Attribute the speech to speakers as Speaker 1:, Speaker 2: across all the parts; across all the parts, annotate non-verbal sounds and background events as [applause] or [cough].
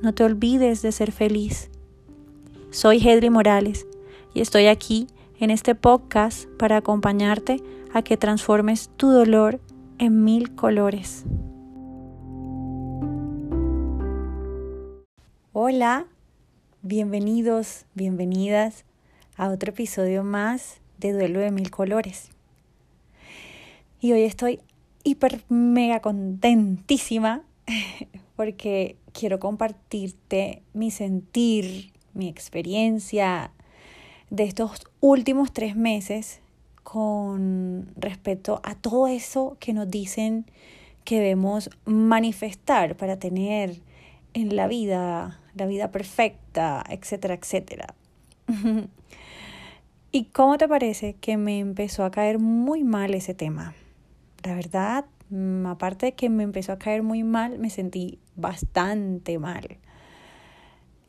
Speaker 1: No te olvides de ser feliz. Soy Hedri Morales y estoy aquí en este podcast para acompañarte a que transformes tu dolor en mil colores. Hola, bienvenidos, bienvenidas a otro episodio más de Duelo de Mil Colores. Y hoy estoy hiper mega contentísima [laughs] porque quiero compartirte mi sentir, mi experiencia de estos últimos tres meses con respecto a todo eso que nos dicen que debemos manifestar para tener en la vida, la vida perfecta, etcétera, etcétera. [laughs] ¿Y cómo te parece que me empezó a caer muy mal ese tema? La verdad, aparte de que me empezó a caer muy mal, me sentí bastante mal.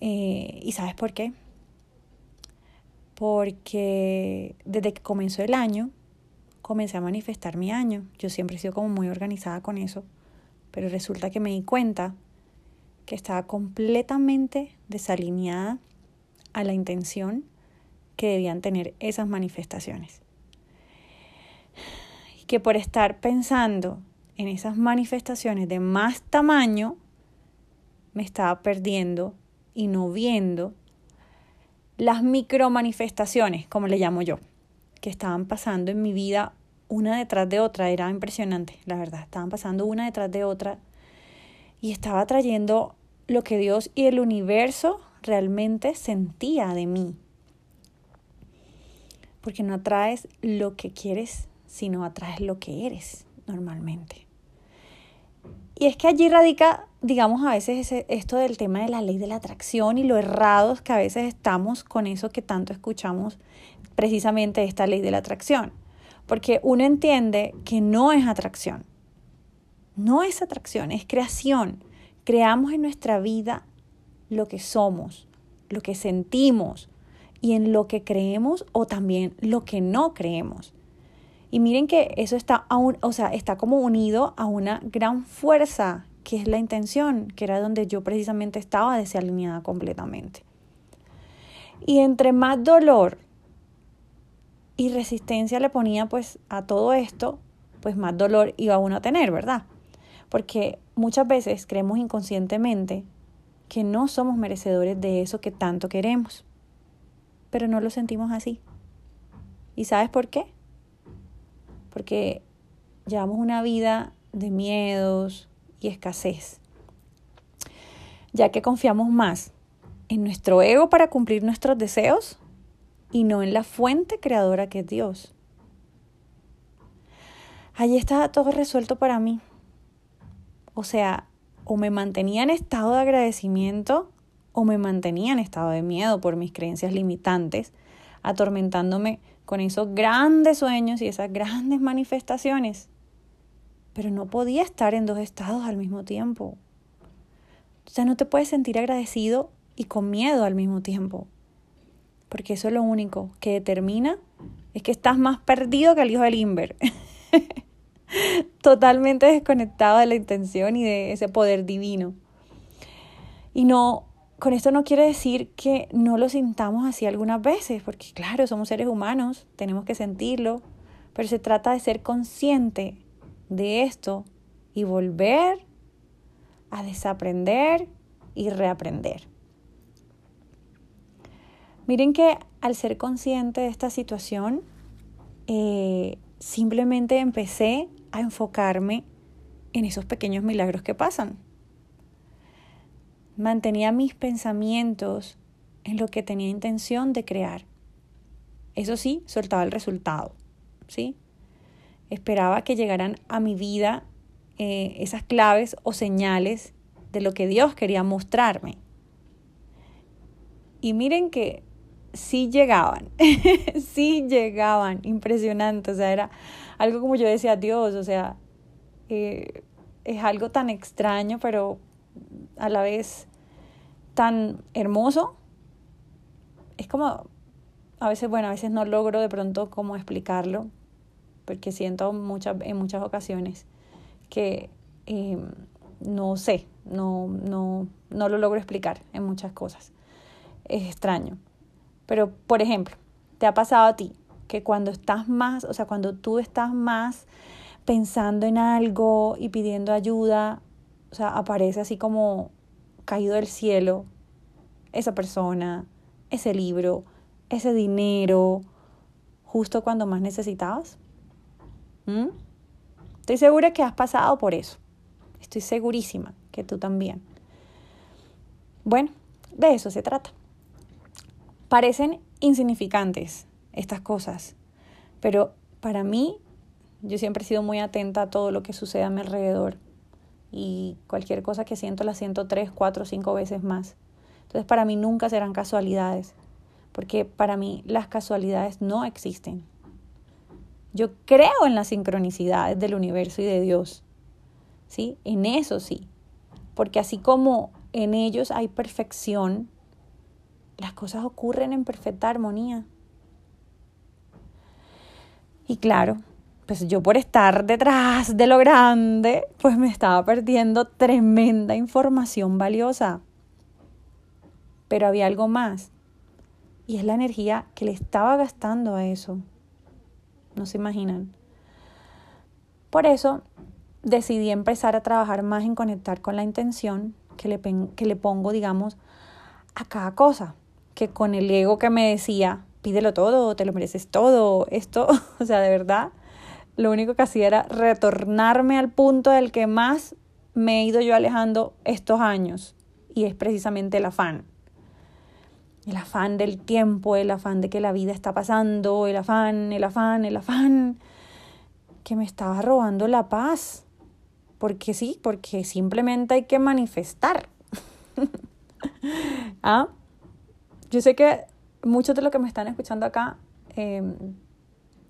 Speaker 1: Eh, ¿Y sabes por qué? Porque desde que comenzó el año, comencé a manifestar mi año. Yo siempre he sido como muy organizada con eso, pero resulta que me di cuenta que estaba completamente desalineada a la intención que debían tener esas manifestaciones. Y que por estar pensando en esas manifestaciones de más tamaño, me estaba perdiendo y no viendo las micro manifestaciones, como le llamo yo, que estaban pasando en mi vida una detrás de otra. Era impresionante, la verdad. Estaban pasando una detrás de otra y estaba trayendo lo que Dios y el universo realmente sentía de mí. Porque no atraes lo que quieres, sino atraes lo que eres normalmente. Y es que allí radica, digamos, a veces esto del tema de la ley de la atracción y lo errados que a veces estamos con eso que tanto escuchamos, precisamente esta ley de la atracción. Porque uno entiende que no es atracción. No es atracción, es creación creamos en nuestra vida lo que somos, lo que sentimos y en lo que creemos o también lo que no creemos. Y miren que eso está, aún, o sea, está como unido a una gran fuerza que es la intención, que era donde yo precisamente estaba desalineada completamente. Y entre más dolor y resistencia le ponía pues a todo esto, pues más dolor iba uno a tener, ¿verdad? Porque muchas veces creemos inconscientemente que no somos merecedores de eso que tanto queremos, pero no lo sentimos así. ¿Y sabes por qué? Porque llevamos una vida de miedos y escasez, ya que confiamos más en nuestro ego para cumplir nuestros deseos y no en la fuente creadora que es Dios. Allí está todo resuelto para mí. O sea, o me mantenía en estado de agradecimiento o me mantenía en estado de miedo por mis creencias limitantes, atormentándome con esos grandes sueños y esas grandes manifestaciones. Pero no podía estar en dos estados al mismo tiempo. O sea, no te puedes sentir agradecido y con miedo al mismo tiempo. Porque eso es lo único que determina es que estás más perdido que el hijo del Inver. [laughs] totalmente desconectado de la intención y de ese poder divino. Y no, con esto no quiere decir que no lo sintamos así algunas veces, porque claro, somos seres humanos, tenemos que sentirlo, pero se trata de ser consciente de esto y volver a desaprender y reaprender. Miren que al ser consciente de esta situación, eh, simplemente empecé a enfocarme en esos pequeños milagros que pasan. Mantenía mis pensamientos en lo que tenía intención de crear. Eso sí, soltaba el resultado, ¿sí? Esperaba que llegaran a mi vida eh, esas claves o señales de lo que Dios quería mostrarme. Y miren que sí llegaban, [laughs] sí llegaban, impresionante, o sea, era algo como yo decía, Dios, o sea, eh, es algo tan extraño, pero a la vez tan hermoso. Es como, a veces, bueno, a veces no logro de pronto cómo explicarlo, porque siento muchas, en muchas ocasiones que em, no sé, no, no, no lo logro explicar en muchas cosas. Es extraño. Pero, por ejemplo, ¿te ha pasado a ti que cuando estás más, o sea, cuando tú estás más pensando en algo y pidiendo ayuda, o sea, aparece así como caído del cielo esa persona, ese libro, ese dinero, justo cuando más necesitabas? ¿Mm? Estoy segura que has pasado por eso. Estoy segurísima que tú también. Bueno, de eso se trata. Parecen insignificantes estas cosas, pero para mí yo siempre he sido muy atenta a todo lo que sucede a mi alrededor y cualquier cosa que siento la siento tres, cuatro, cinco veces más. Entonces para mí nunca serán casualidades, porque para mí las casualidades no existen. Yo creo en las sincronicidades del universo y de Dios. ¿Sí? En eso sí. Porque así como en ellos hay perfección, las cosas ocurren en perfecta armonía. Y claro, pues yo por estar detrás de lo grande, pues me estaba perdiendo tremenda información valiosa. Pero había algo más. Y es la energía que le estaba gastando a eso. No se imaginan. Por eso decidí empezar a trabajar más en conectar con la intención que le, que le pongo, digamos, a cada cosa que con el ego que me decía, pídelo todo, te lo mereces todo, esto, [laughs] o sea, de verdad, lo único que hacía era retornarme al punto del que más me he ido yo alejando estos años, y es precisamente el afán. El afán del tiempo, el afán de que la vida está pasando, el afán, el afán, el afán, que me estaba robando la paz. Porque sí, porque simplemente hay que manifestar. [laughs] ¿Ah? Yo sé que muchos de los que me están escuchando acá, em,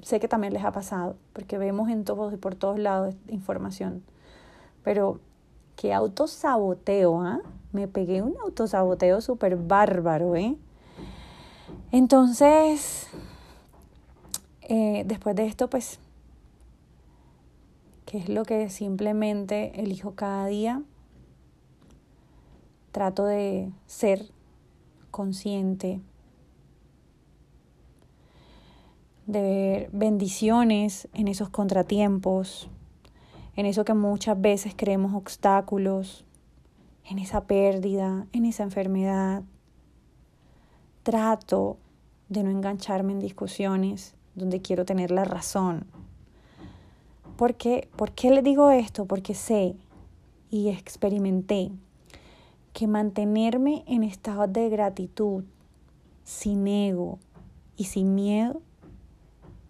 Speaker 1: sé que también les ha pasado, porque vemos en todos y por todos lados información. Pero qué autosaboteo, ¿ah? Me pegué un autosaboteo súper bárbaro, ¿eh? Entonces, eh, después de esto, pues, ¿qué es lo que simplemente elijo cada día? Trato de ser consciente, de ver bendiciones en esos contratiempos, en eso que muchas veces creemos obstáculos, en esa pérdida, en esa enfermedad. Trato de no engancharme en discusiones donde quiero tener la razón. ¿Por qué? ¿Por qué le digo esto? Porque sé y experimenté que mantenerme en estado de gratitud, sin ego y sin miedo,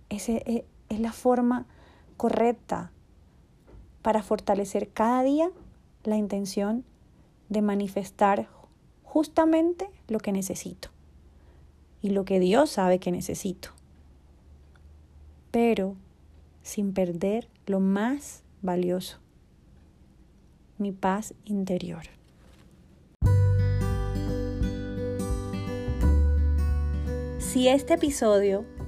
Speaker 1: ese e, es la forma correcta para fortalecer cada día la intención de manifestar justamente lo que necesito y lo que Dios sabe que necesito, pero sin perder lo más valioso, mi paz interior. Si este episodio